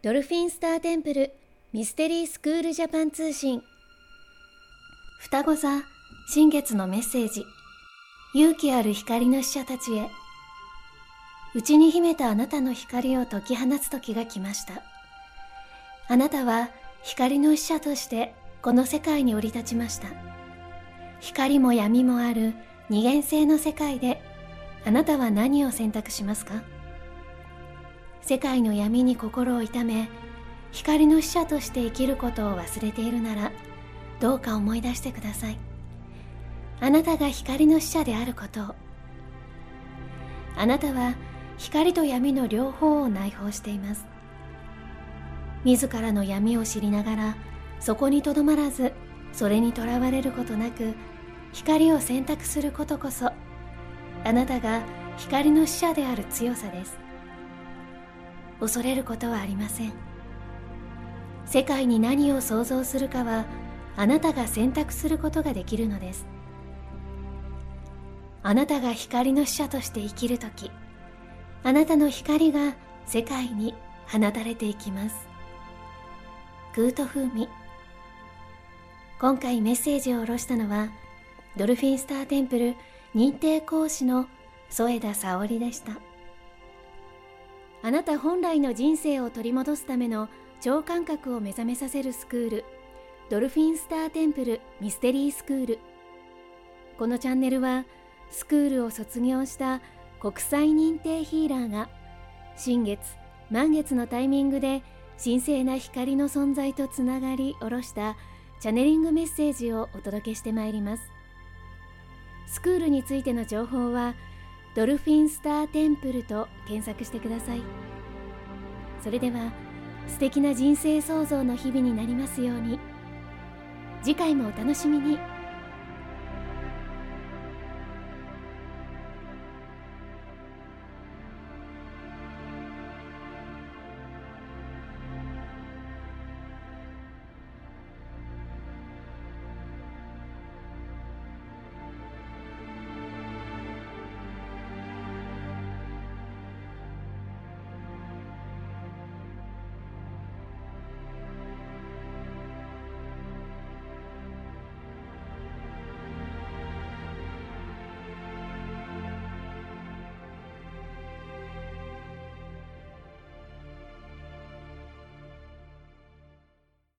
ドルフィンスターテンプルミステリースクールジャパン通信。双子座新月のメッセージ。勇気ある光の使者たちへ。内に秘めたあなたの光を解き放つ時が来ました。あなたは光の使者としてこの世界に降り立ちました。光も闇もある二元性の世界であなたは何を選択しますか？世界の闇に心を痛め光の使者として生きることを忘れているならどうか思い出してください。あなたが光の使者であることを。あなたは光と闇の両方を内包しています。自らの闇を知りながらそこにとどまらずそれにとらわれることなく光を選択することこそあなたが光の使者である強さです。恐れることはありません。世界に何を想像するかはあなたが選択することができるのです。あなたが光の使者として生きるときあなたの光が世界に放たれていきます。グート風味今回メッセージを下ろしたのはドルフィンスターテンプル認定講師の添田沙織でした。あなた本来の人生を取り戻すための超感覚を目覚めさせるスクールドルフィンスターテンプルミステリースクール。このチャンネルはスクールを卒業した国際認定ヒーラーが新月満月のタイミングで神聖な光の存在とつながり下ろしたチャネリングメッセージをお届けしてまいります。スクールについての情報はドルフィンスターテンプルと検索してくださいそれでは素敵な人生創造の日々になりますように次回もお楽しみに。